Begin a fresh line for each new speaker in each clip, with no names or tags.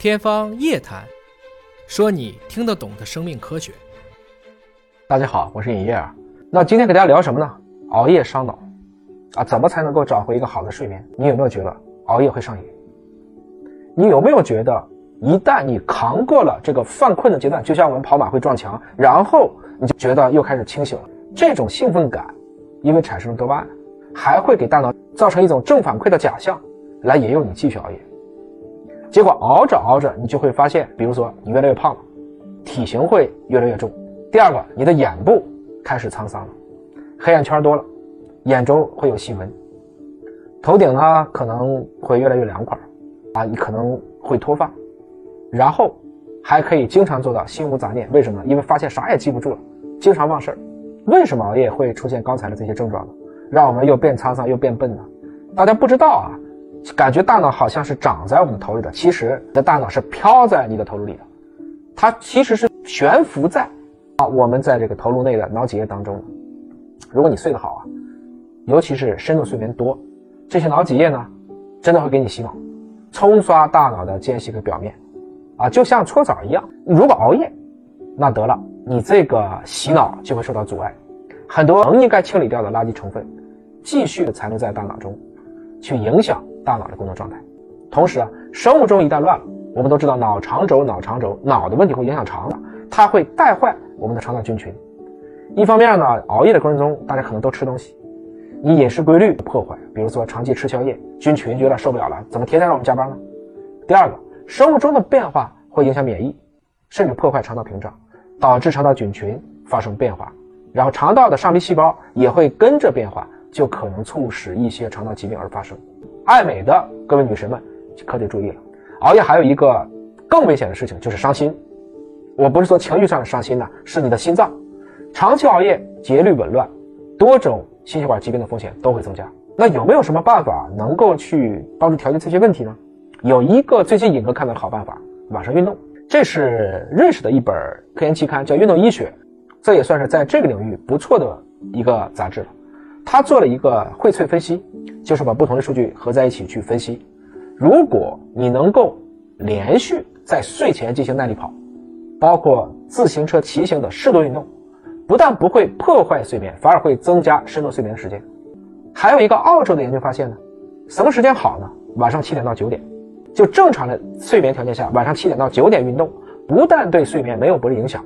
天方夜谭，说你听得懂的生命科学。
大家好，我是尹烨啊。那今天给大家聊什么呢？熬夜伤脑啊，怎么才能够找回一个好的睡眠？你有没有觉得熬夜会上瘾？你有没有觉得一旦你扛过了这个犯困的阶段，就像我们跑马会撞墙，然后你就觉得又开始清醒了？这种兴奋感，因为产生了多巴胺，还会给大脑造成一种正反馈的假象，来引诱你继续熬夜。结果熬着熬着，你就会发现，比如说你越来越胖了，体型会越来越重。第二个，你的眼部开始沧桑了，黑眼圈多了，眼周会有细纹，头顶呢可能会越来越凉快，啊，你可能会脱发，然后还可以经常做到心无杂念。为什么？因为发现啥也记不住了，经常忘事儿。为什么熬夜会出现刚才的这些症状呢？让我们又变沧桑又变笨呢？大家不知道啊。感觉大脑好像是长在我们头里的，其实你的大脑是飘在你的头颅里的，它其实是悬浮在啊我们在这个头颅内的脑脊液当中。如果你睡得好啊，尤其是深度睡眠多，这些脑脊液呢，真的会给你洗脑，冲刷大脑的间隙和表面，啊，就像搓澡一样。如果熬夜，那得了，你这个洗脑就会受到阻碍，很多本应该清理掉的垃圾成分，继续的残留在大脑中，去影响。大脑的功能状态，同时啊，生物钟一旦乱了，我们都知道脑肠轴、脑肠轴，脑的问题会影响肠的，它会带坏我们的肠道菌群。一方面呢，熬夜的过程中，大家可能都吃东西，你饮食规律破坏，比如说长期吃宵夜，菌群有点受不了了，怎么天天让我们加班呢？第二个，生物钟的变化会影响免疫，甚至破坏肠道屏障，导致肠道菌群发生变化，然后肠道的上皮细胞也会跟着变化，就可能促使一些肠道疾病而发生。爱美的各位女神们可得注意了，熬夜还有一个更危险的事情，就是伤心。我不是说情绪上的伤心呐，是你的心脏。长期熬夜，节律紊乱，多种心血管疾病的风险都会增加。那有没有什么办法能够去帮助调节这些问题呢？有一个最近尹哥看到的好办法，晚上运动。这是认识的一本科研期刊，叫《运动医学》，这也算是在这个领域不错的一个杂志了。他做了一个荟萃分析。就是把不同的数据合在一起去分析。如果你能够连续在睡前进行耐力跑，包括自行车骑行的适度运动，不但不会破坏睡眠，反而会增加深度睡眠的时间。还有一个澳洲的研究发现呢，什么时间好呢？晚上七点到九点，就正常的睡眠条件下，晚上七点到九点运动，不但对睡眠没有不利影响，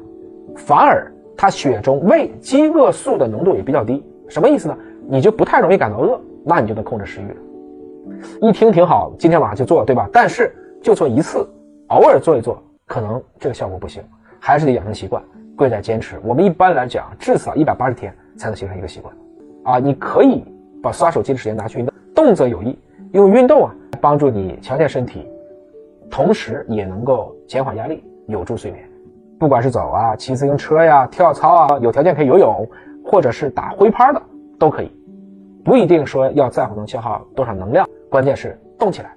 反而它血中胃饥饿素的浓度也比较低。什么意思呢？你就不太容易感到饿。那你就能控制食欲了。一听挺好，今天晚上就做，对吧？但是就做一次，偶尔做一做，可能这个效果不行，还是得养成习惯，贵在坚持。我们一般来讲，至少一百八十天才能形成一个习惯。啊，你可以把刷手机的时间拿去运动，动则有益，用运动啊帮助你强健身体，同时也能够减缓压力，有助睡眠。不管是走啊、骑自行车呀、跳操啊，有条件可以游泳，或者是打挥拍的，都可以。不一定说要在乎能消耗多少能量，关键是动起来。